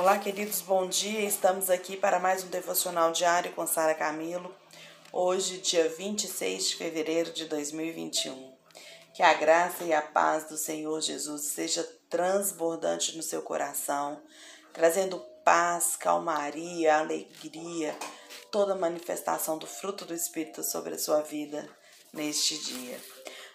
Olá, queridos, bom dia. Estamos aqui para mais um devocional diário com Sara Camilo. Hoje, dia 26 de fevereiro de 2021. Que a graça e a paz do Senhor Jesus seja transbordante no seu coração, trazendo paz, calmaria, alegria, toda manifestação do fruto do Espírito sobre a sua vida neste dia.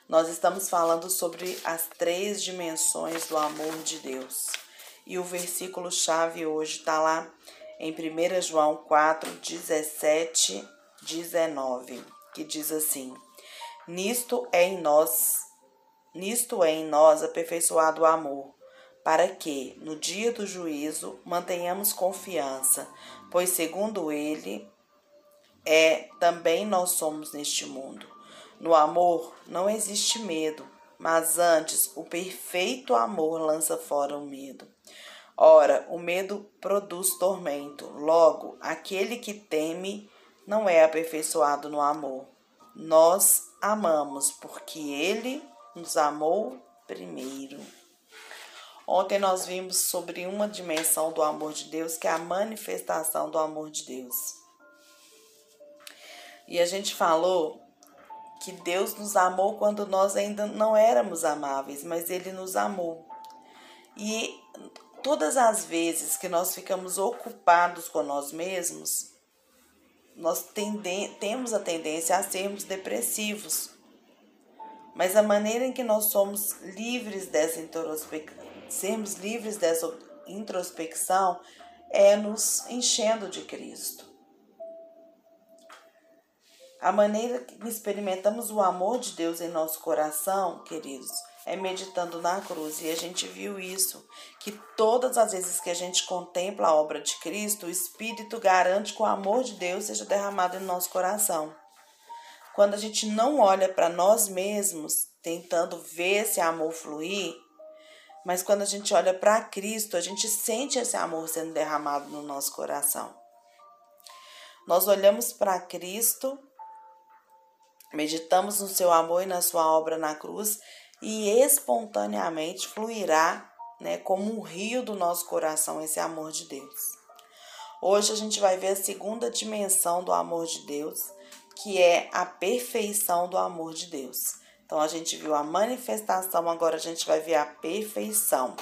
Nós estamos falando sobre as três dimensões do amor de Deus. E o versículo chave hoje está lá em 1 João 4, 17, 19, que diz assim: Nisto é em nós, nisto é em nós aperfeiçoado o amor, para que, no dia do juízo, mantenhamos confiança, pois segundo ele é também nós somos neste mundo. No amor não existe medo, mas antes o perfeito amor lança fora o medo. Ora, o medo produz tormento. Logo, aquele que teme não é aperfeiçoado no amor. Nós amamos porque ele nos amou primeiro. Ontem nós vimos sobre uma dimensão do amor de Deus, que é a manifestação do amor de Deus. E a gente falou que Deus nos amou quando nós ainda não éramos amáveis, mas ele nos amou. E todas as vezes que nós ficamos ocupados com nós mesmos, nós temos a tendência a sermos depressivos. Mas a maneira em que nós somos livres dessa introspecção, sermos livres dessa introspecção é nos enchendo de Cristo. A maneira que experimentamos o amor de Deus em nosso coração, queridos, é meditando na cruz. E a gente viu isso, que todas as vezes que a gente contempla a obra de Cristo, o Espírito garante que o amor de Deus seja derramado em nosso coração. Quando a gente não olha para nós mesmos, tentando ver esse amor fluir, mas quando a gente olha para Cristo, a gente sente esse amor sendo derramado no nosso coração. Nós olhamos para Cristo, meditamos no seu amor e na sua obra na cruz e espontaneamente fluirá, né, como um rio do nosso coração esse amor de Deus. Hoje a gente vai ver a segunda dimensão do amor de Deus, que é a perfeição do amor de Deus. Então a gente viu a manifestação, agora a gente vai ver a perfeição.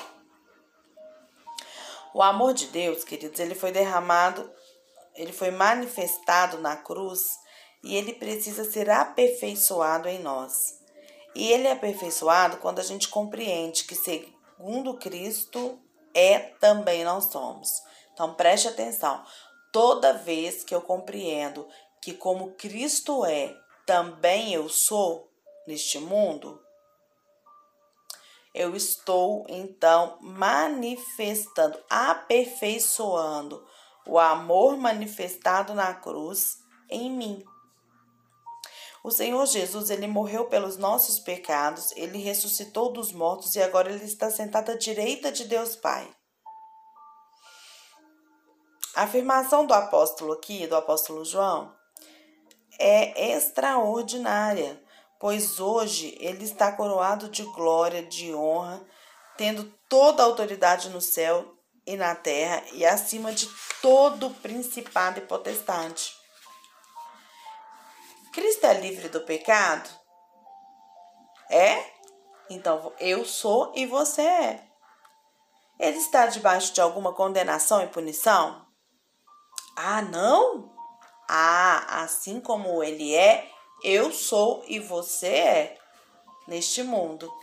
O amor de Deus, queridos, ele foi derramado, ele foi manifestado na cruz e ele precisa ser aperfeiçoado em nós. E ele é aperfeiçoado quando a gente compreende que, segundo Cristo, é também nós somos. Então preste atenção. Toda vez que eu compreendo que, como Cristo é, também eu sou neste mundo, eu estou então manifestando, aperfeiçoando o amor manifestado na cruz em mim. O Senhor Jesus, ele morreu pelos nossos pecados, ele ressuscitou dos mortos e agora ele está sentado à direita de Deus Pai. A afirmação do apóstolo aqui, do apóstolo João, é extraordinária, pois hoje ele está coroado de glória, de honra, tendo toda a autoridade no céu e na terra e acima de todo principado e potestade. Cristo é livre do pecado? É? Então eu sou e você é. Ele está debaixo de alguma condenação e punição? Ah, não? Ah, assim como ele é, eu sou e você é neste mundo.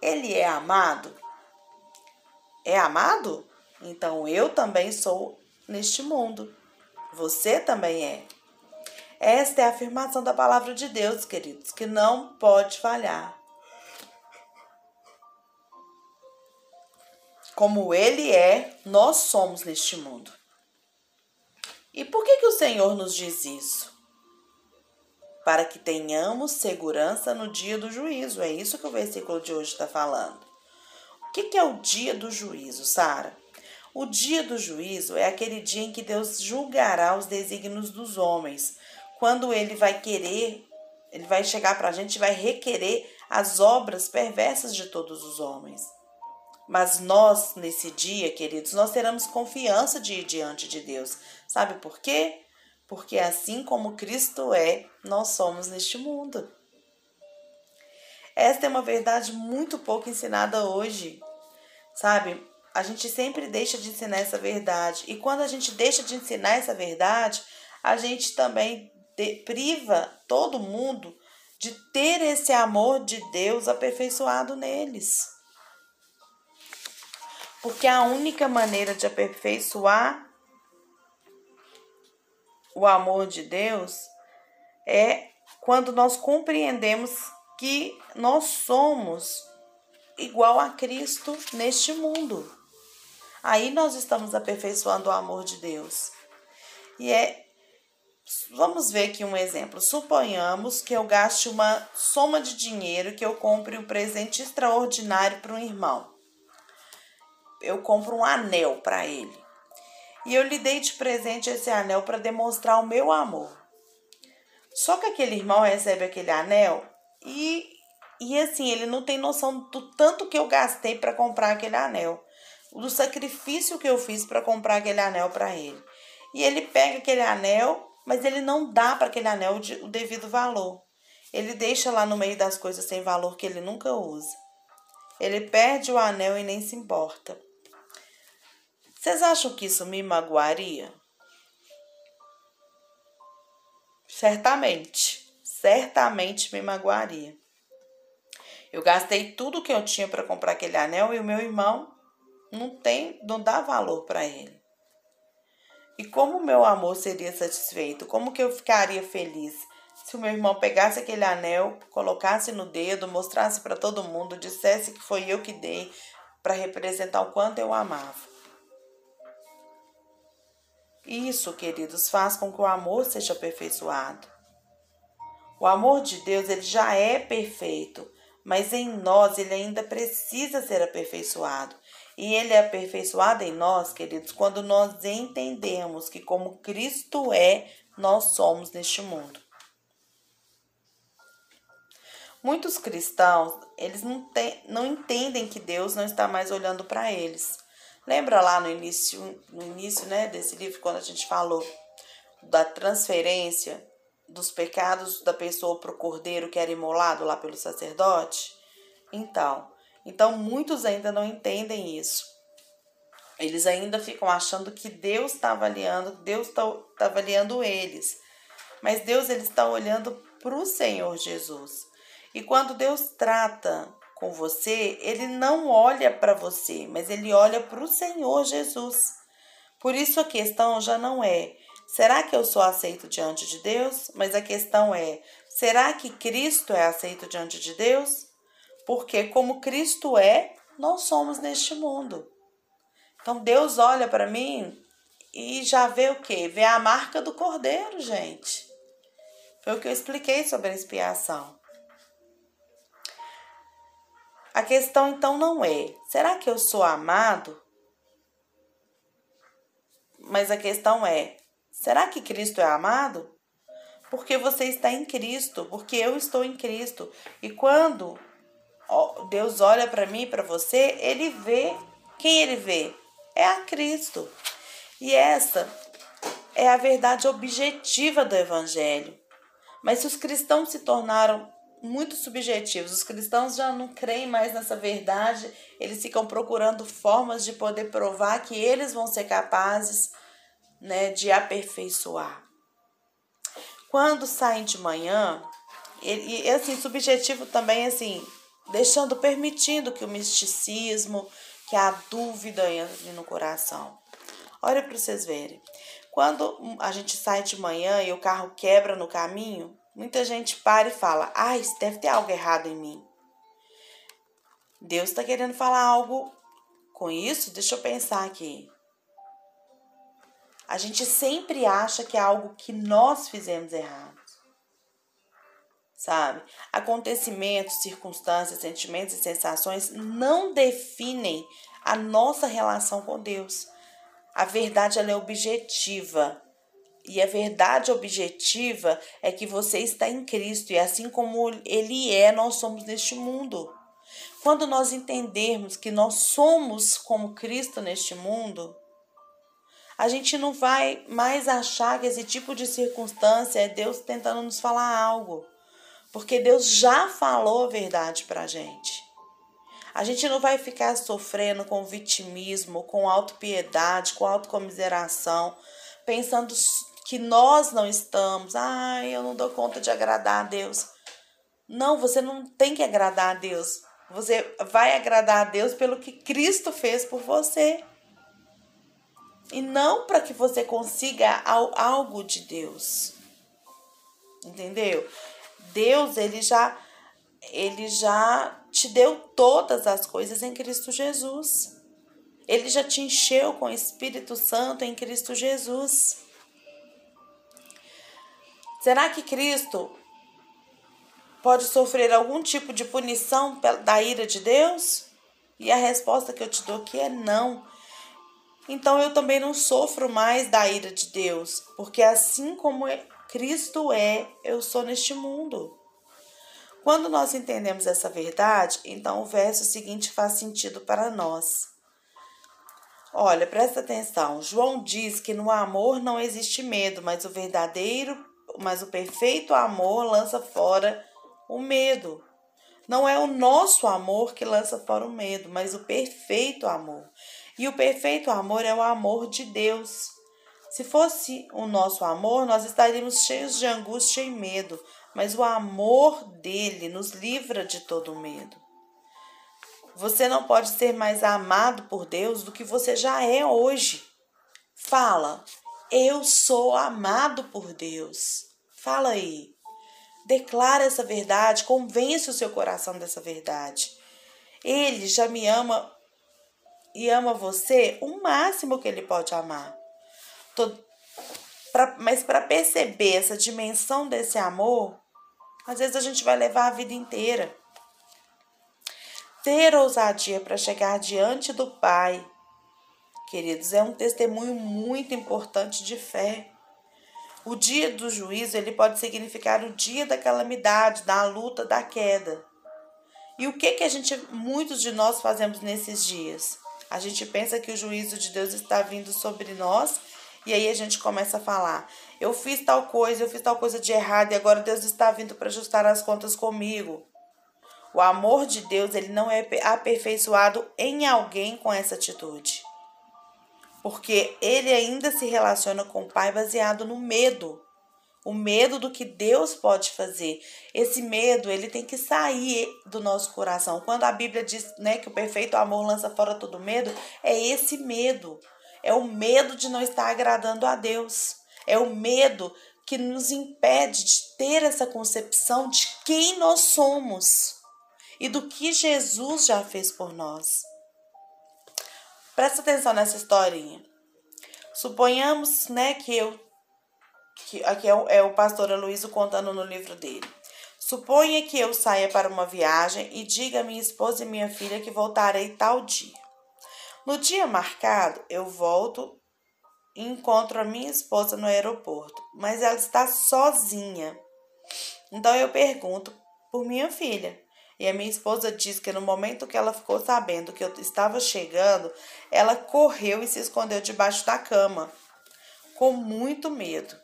Ele é amado? É amado? Então eu também sou neste mundo. Você também é. Esta é a afirmação da palavra de Deus, queridos, que não pode falhar. Como Ele é, nós somos neste mundo. E por que, que o Senhor nos diz isso? Para que tenhamos segurança no dia do juízo. É isso que o versículo de hoje está falando. O que, que é o dia do juízo, Sara? O dia do juízo é aquele dia em que Deus julgará os desígnios dos homens, quando ele vai querer, ele vai chegar para a gente e vai requerer as obras perversas de todos os homens. Mas nós, nesse dia, queridos, nós teremos confiança de ir diante de Deus. Sabe por quê? Porque assim como Cristo é, nós somos neste mundo. Esta é uma verdade muito pouco ensinada hoje. Sabe? A gente sempre deixa de ensinar essa verdade. E quando a gente deixa de ensinar essa verdade, a gente também priva todo mundo de ter esse amor de Deus aperfeiçoado neles. Porque a única maneira de aperfeiçoar o amor de Deus é quando nós compreendemos que nós somos igual a Cristo neste mundo. Aí nós estamos aperfeiçoando o amor de Deus. E é Vamos ver aqui um exemplo. Suponhamos que eu gaste uma soma de dinheiro que eu compre um presente extraordinário para um irmão. Eu compro um anel para ele. E eu lhe dei de presente esse anel para demonstrar o meu amor. Só que aquele irmão recebe aquele anel e, e assim, ele não tem noção do tanto que eu gastei para comprar aquele anel, do sacrifício que eu fiz para comprar aquele anel para ele. E ele pega aquele anel mas ele não dá para aquele anel o devido valor. Ele deixa lá no meio das coisas sem valor que ele nunca usa. Ele perde o anel e nem se importa. Vocês acham que isso me magoaria? Certamente, certamente me magoaria. Eu gastei tudo que eu tinha para comprar aquele anel e o meu irmão não tem, não dá valor para ele. E como o meu amor seria satisfeito? Como que eu ficaria feliz se o meu irmão pegasse aquele anel, colocasse no dedo, mostrasse para todo mundo, dissesse que foi eu que dei para representar o quanto eu amava? Isso, queridos, faz com que o amor seja aperfeiçoado. O amor de Deus, ele já é perfeito, mas em nós ele ainda precisa ser aperfeiçoado. E ele é aperfeiçoado em nós, queridos, quando nós entendemos que, como Cristo é, nós somos neste mundo. Muitos cristãos, eles não, não entendem que Deus não está mais olhando para eles. Lembra lá no início, no início né, desse livro, quando a gente falou da transferência dos pecados da pessoa para o cordeiro que era imolado lá pelo sacerdote? Então, então, muitos ainda não entendem isso. Eles ainda ficam achando que Deus está avaliando, Deus está tá avaliando eles. Mas Deus ele está olhando para o Senhor Jesus. E quando Deus trata com você, ele não olha para você, mas ele olha para o Senhor Jesus. Por isso a questão já não é: será que eu sou aceito diante de Deus? Mas a questão é: será que Cristo é aceito diante de Deus? Porque como Cristo é, nós somos neste mundo. Então Deus olha para mim e já vê o quê? Vê a marca do cordeiro, gente. Foi o que eu expliquei sobre a expiação. A questão então não é: será que eu sou amado? Mas a questão é: será que Cristo é amado? Porque você está em Cristo, porque eu estou em Cristo. E quando Deus olha para mim, para você, ele vê quem ele vê? É a Cristo. E essa é a verdade objetiva do evangelho. Mas se os cristãos se tornaram muito subjetivos, os cristãos já não creem mais nessa verdade, eles ficam procurando formas de poder provar que eles vão ser capazes, né, de aperfeiçoar. Quando saem de manhã, e assim, subjetivo também assim, deixando, permitindo que o misticismo, que a dúvida entre no coração. Olha para vocês verem. Quando a gente sai de manhã e o carro quebra no caminho, muita gente para e fala: Ah, deve ter algo errado em mim. Deus está querendo falar algo com isso? Deixa eu pensar aqui. A gente sempre acha que é algo que nós fizemos errado sabe? Acontecimentos, circunstâncias, sentimentos e sensações não definem a nossa relação com Deus. A verdade ela é objetiva. E a verdade objetiva é que você está em Cristo e assim como ele é, nós somos neste mundo. Quando nós entendermos que nós somos como Cristo neste mundo, a gente não vai mais achar que esse tipo de circunstância é Deus tentando nos falar algo. Porque Deus já falou a verdade pra gente. A gente não vai ficar sofrendo com vitimismo, com autopiedade, com autocomiseração, pensando que nós não estamos. Ai, eu não dou conta de agradar a Deus. Não, você não tem que agradar a Deus. Você vai agradar a Deus pelo que Cristo fez por você. E não para que você consiga algo de Deus. Entendeu? Deus, ele já ele já te deu todas as coisas em Cristo Jesus. Ele já te encheu com o Espírito Santo em Cristo Jesus. Será que Cristo pode sofrer algum tipo de punição da ira de Deus? E a resposta que eu te dou aqui é não. Então eu também não sofro mais da ira de Deus, porque assim como Cristo é, eu sou neste mundo. Quando nós entendemos essa verdade, então o verso seguinte faz sentido para nós. Olha, presta atenção. João diz que no amor não existe medo, mas o verdadeiro, mas o perfeito amor lança fora o medo. Não é o nosso amor que lança fora o medo, mas o perfeito amor. E o perfeito amor é o amor de Deus. Se fosse o nosso amor, nós estaríamos cheios de angústia e medo, mas o amor dele nos livra de todo medo. Você não pode ser mais amado por Deus do que você já é hoje. Fala, eu sou amado por Deus. Fala aí. Declara essa verdade, convence o seu coração dessa verdade. Ele já me ama e ama você o máximo que ele pode amar. Pra, mas para perceber essa dimensão desse amor, às vezes a gente vai levar a vida inteira. Ter ousadia para chegar diante do Pai, queridos, é um testemunho muito importante de fé. O dia do juízo, ele pode significar o dia da calamidade, da luta, da queda. E o que que a gente, muitos de nós fazemos nesses dias? A gente pensa que o juízo de Deus está vindo sobre nós e aí a gente começa a falar: eu fiz tal coisa, eu fiz tal coisa de errado e agora Deus está vindo para ajustar as contas comigo. O amor de Deus, ele não é aperfeiçoado em alguém com essa atitude. Porque ele ainda se relaciona com o Pai baseado no medo. O medo do que Deus pode fazer. Esse medo, ele tem que sair do nosso coração. Quando a Bíblia diz, né, que o perfeito amor lança fora todo medo, é esse medo. É o medo de não estar agradando a Deus. É o medo que nos impede de ter essa concepção de quem nós somos e do que Jesus já fez por nós. Presta atenção nessa historinha. Suponhamos, né, que eu que aqui é o, é o pastor Aloysio contando no livro dele. Suponha que eu saia para uma viagem e diga a minha esposa e minha filha que voltarei tal dia. No dia marcado, eu volto e encontro a minha esposa no aeroporto, mas ela está sozinha. Então eu pergunto por minha filha. E a minha esposa diz que no momento que ela ficou sabendo que eu estava chegando, ela correu e se escondeu debaixo da cama, com muito medo.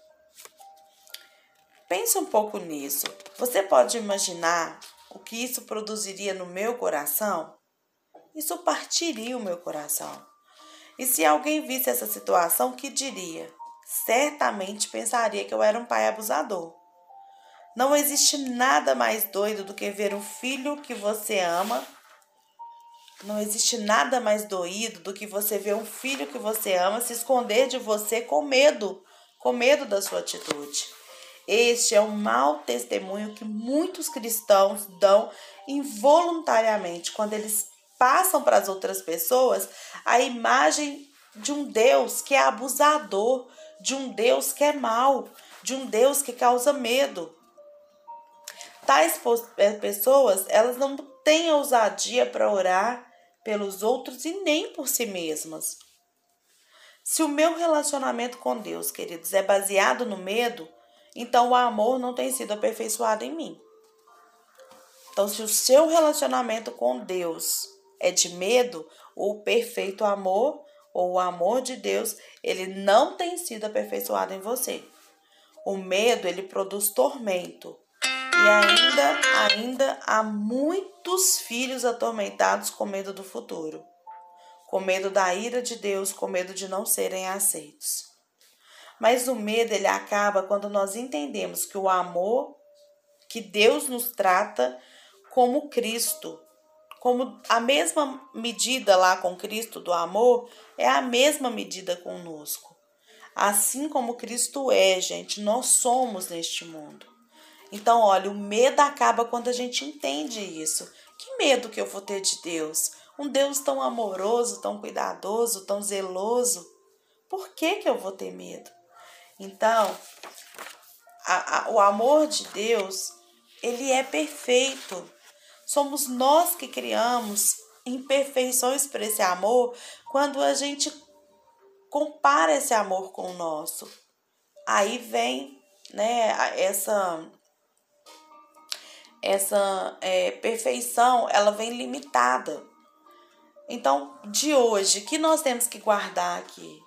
Pense um pouco nisso. Você pode imaginar o que isso produziria no meu coração? Isso partiria o meu coração. E se alguém visse essa situação, que diria? Certamente pensaria que eu era um pai abusador. Não existe nada mais doido do que ver um filho que você ama. Não existe nada mais doído do que você ver um filho que você ama se esconder de você com medo, com medo da sua atitude. Este é um mau testemunho que muitos cristãos dão involuntariamente quando eles passam para as outras pessoas a imagem de um Deus que é abusador, de um Deus que é mau, de um Deus que causa medo. Tais é, pessoas, elas não têm ousadia para orar pelos outros e nem por si mesmas. Se o meu relacionamento com Deus, queridos, é baseado no medo, então o amor não tem sido aperfeiçoado em mim. Então, se o seu relacionamento com Deus é de medo, o perfeito amor ou o amor de Deus, ele não tem sido aperfeiçoado em você. O medo, ele produz tormento. E ainda, ainda há muitos filhos atormentados com medo do futuro, com medo da ira de Deus, com medo de não serem aceitos. Mas o medo ele acaba quando nós entendemos que o amor que Deus nos trata como Cristo, como a mesma medida lá com Cristo do amor é a mesma medida conosco. Assim como Cristo é, gente, nós somos neste mundo. Então, olha, o medo acaba quando a gente entende isso. Que medo que eu vou ter de Deus? Um Deus tão amoroso, tão cuidadoso, tão zeloso. Por que, que eu vou ter medo? Então, a, a, o amor de Deus, ele é perfeito. Somos nós que criamos imperfeições para esse amor quando a gente compara esse amor com o nosso. Aí vem né, essa essa é, perfeição, ela vem limitada. Então, de hoje, que nós temos que guardar aqui?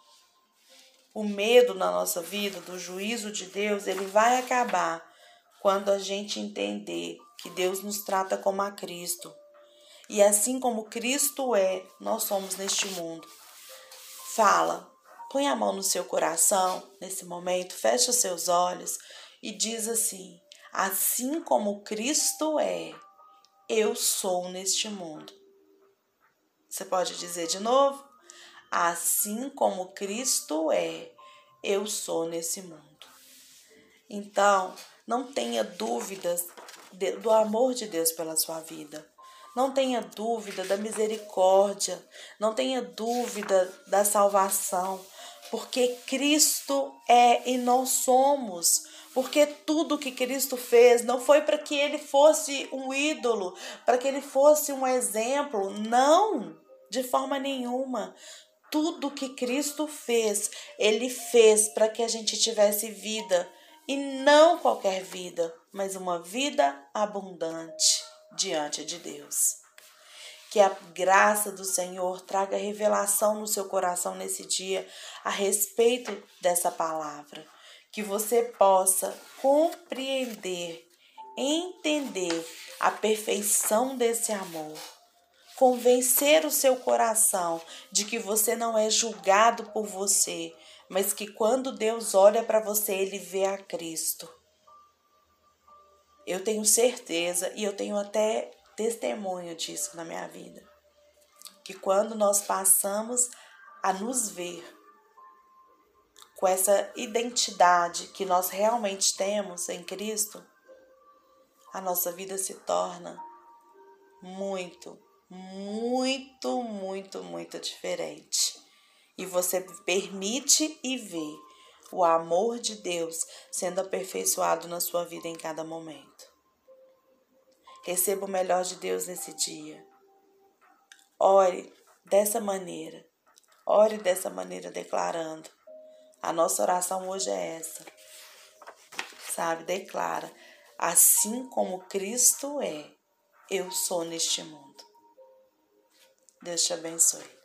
O medo na nossa vida, do juízo de Deus, ele vai acabar quando a gente entender que Deus nos trata como a Cristo. E assim como Cristo é, nós somos neste mundo. Fala, põe a mão no seu coração nesse momento, fecha os seus olhos e diz assim: Assim como Cristo é, eu sou neste mundo. Você pode dizer de novo? Assim como Cristo é, eu sou nesse mundo. Então, não tenha dúvidas do amor de Deus pela sua vida. Não tenha dúvida da misericórdia, não tenha dúvida da salvação, porque Cristo é e nós somos. Porque tudo que Cristo fez não foi para que ele fosse um ídolo, para que ele fosse um exemplo, não, de forma nenhuma. Tudo que Cristo fez, ele fez para que a gente tivesse vida e não qualquer vida, mas uma vida abundante diante de Deus. Que a graça do Senhor traga revelação no seu coração nesse dia a respeito dessa palavra. Que você possa compreender, entender a perfeição desse amor. Convencer o seu coração de que você não é julgado por você, mas que quando Deus olha para você, ele vê a Cristo. Eu tenho certeza e eu tenho até testemunho disso na minha vida. Que quando nós passamos a nos ver com essa identidade que nós realmente temos em Cristo, a nossa vida se torna muito, muito, muito, muito diferente e você permite e vê o amor de Deus sendo aperfeiçoado na sua vida em cada momento. Receba o melhor de Deus nesse dia. Ore dessa maneira. Ore dessa maneira, declarando. A nossa oração hoje é essa. Sabe? Declara: assim como Cristo é, eu sou neste mundo. Deus te abençoe.